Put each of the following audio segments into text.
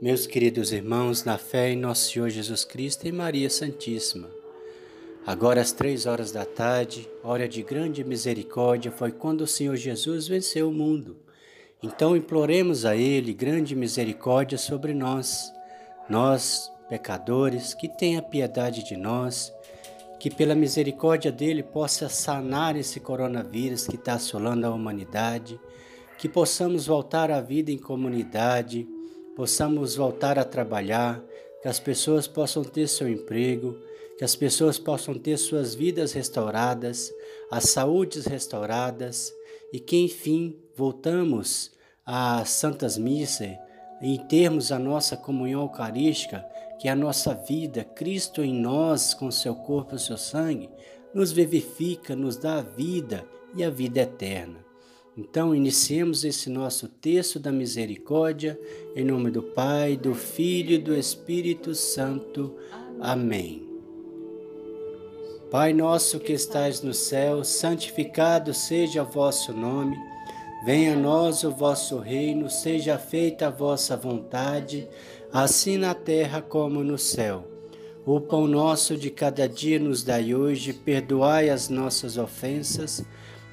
Meus queridos irmãos, na fé em nosso Senhor Jesus Cristo e Maria Santíssima. Agora às três horas da tarde, hora de grande misericórdia, foi quando o Senhor Jesus venceu o mundo. Então imploremos a Ele grande misericórdia sobre nós, nós, pecadores, que tenha piedade de nós, que pela misericórdia dele possa sanar esse coronavírus que está assolando a humanidade, que possamos voltar à vida em comunidade possamos voltar a trabalhar, que as pessoas possam ter seu emprego, que as pessoas possam ter suas vidas restauradas, as saúdes restauradas e que, enfim, voltamos às santas missas e termos a nossa comunhão eucarística, que a nossa vida, Cristo em nós, com seu corpo e seu sangue, nos vivifica, nos dá a vida e a vida eterna. Então, iniciemos esse nosso texto da misericórdia, em nome do Pai, do Filho e do Espírito Santo. Amém. Pai nosso que estais no céu, santificado seja o vosso nome. Venha a nós o vosso reino, seja feita a vossa vontade, assim na terra como no céu. O pão nosso de cada dia nos dai hoje, perdoai as nossas ofensas,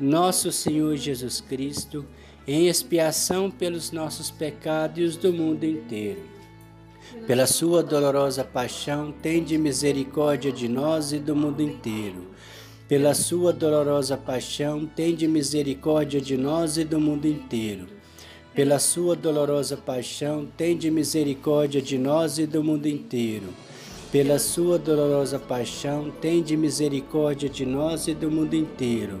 nosso Senhor Jesus Cristo, em expiação pelos nossos pecados e os do mundo inteiro. Pela sua dolorosa paixão, tende misericórdia de nós e do mundo inteiro. Pela sua dolorosa paixão, tende misericórdia de nós e do mundo inteiro. Pela sua dolorosa paixão, tende misericórdia de nós e do mundo inteiro. Pela sua dolorosa paixão, tende misericórdia de nós e do mundo inteiro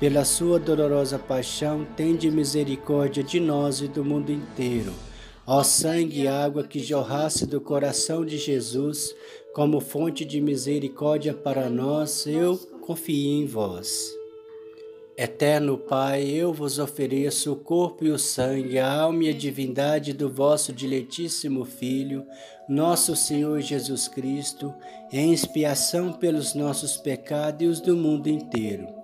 pela sua dolorosa paixão, tende misericórdia de nós e do mundo inteiro. Ó sangue e água que jorrasse do coração de Jesus, como fonte de misericórdia para nós, eu confio em vós. Eterno Pai, eu vos ofereço o corpo e o sangue, a alma e a divindade do vosso diletíssimo Filho, nosso Senhor Jesus Cristo, em expiação pelos nossos pecados e os do mundo inteiro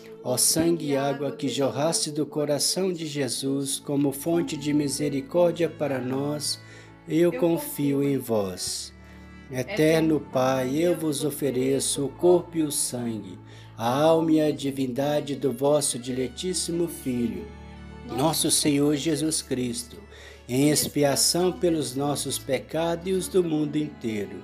Ó sangue e água que jorraste do coração de Jesus como fonte de misericórdia para nós, eu confio em vós. Eterno Pai, eu vos ofereço o corpo e o sangue, a alma e a divindade do vosso diletíssimo Filho, nosso Senhor Jesus Cristo, em expiação pelos nossos pecados e os do mundo inteiro.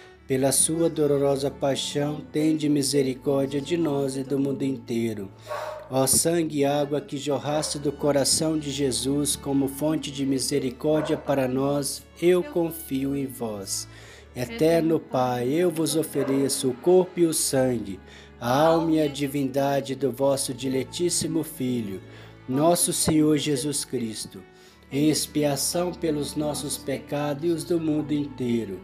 Pela sua dolorosa paixão, tende misericórdia de nós e do mundo inteiro. Ó sangue e água que jorraste do coração de Jesus como fonte de misericórdia para nós, eu confio em vós. Eterno Pai, eu vos ofereço o corpo e o sangue a alma e a divindade do vosso diletíssimo Filho, nosso Senhor Jesus Cristo, em expiação pelos nossos pecados e os do mundo inteiro.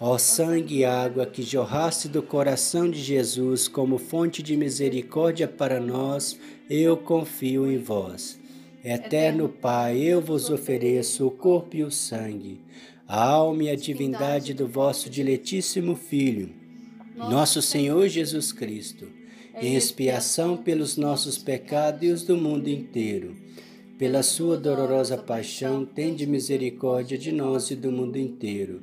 Ó sangue e água que jorraste do coração de Jesus como fonte de misericórdia para nós, eu confio em vós. Eterno Pai, eu vos ofereço o corpo e o sangue, a alma e a divindade do vosso diletíssimo Filho nosso Senhor Jesus Cristo, em expiação pelos nossos pecados e os do mundo inteiro. Pela sua dolorosa paixão, tende misericórdia de nós e do mundo inteiro.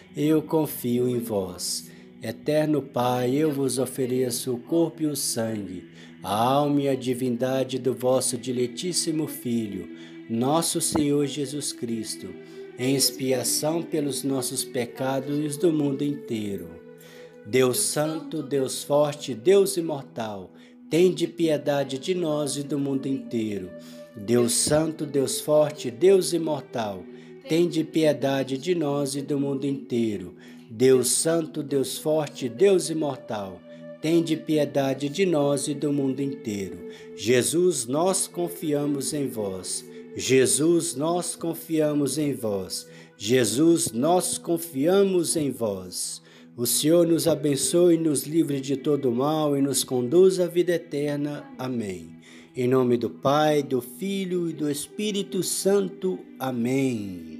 eu confio em vós. Eterno Pai, eu vos ofereço o corpo e o sangue, a alma e a divindade do vosso diletíssimo Filho, nosso Senhor Jesus Cristo, em expiação pelos nossos pecados e os do mundo inteiro Deus Santo, Deus Forte, Deus Imortal, tende piedade de nós e do mundo inteiro. Deus Santo, Deus Forte, Deus Imortal, tende piedade de nós e do mundo inteiro. Deus Santo, Deus Forte, Deus Imortal, tende piedade de nós e do mundo inteiro. Jesus, nós confiamos em vós. Jesus, nós confiamos em vós. Jesus, nós confiamos em vós. O Senhor nos abençoe, nos livre de todo mal e nos conduz à vida eterna. Amém. Em nome do Pai, do Filho e do Espírito Santo. Amém.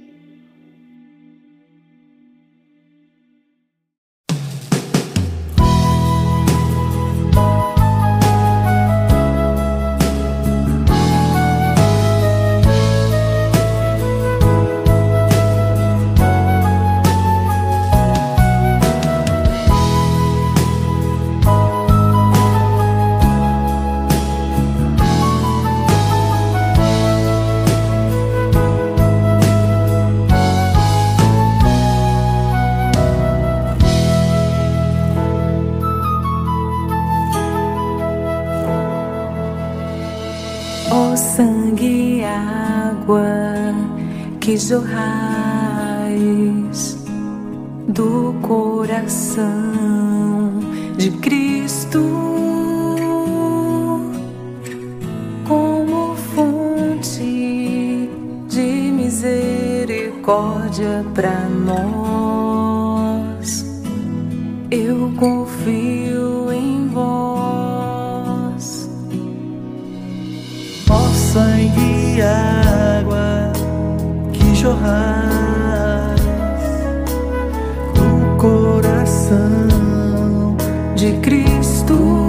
Que jorrais do coração de Cristo como fonte de misericórdia para nós. Eu confio em vós, ó sangue e água jorrais do coração de Cristo.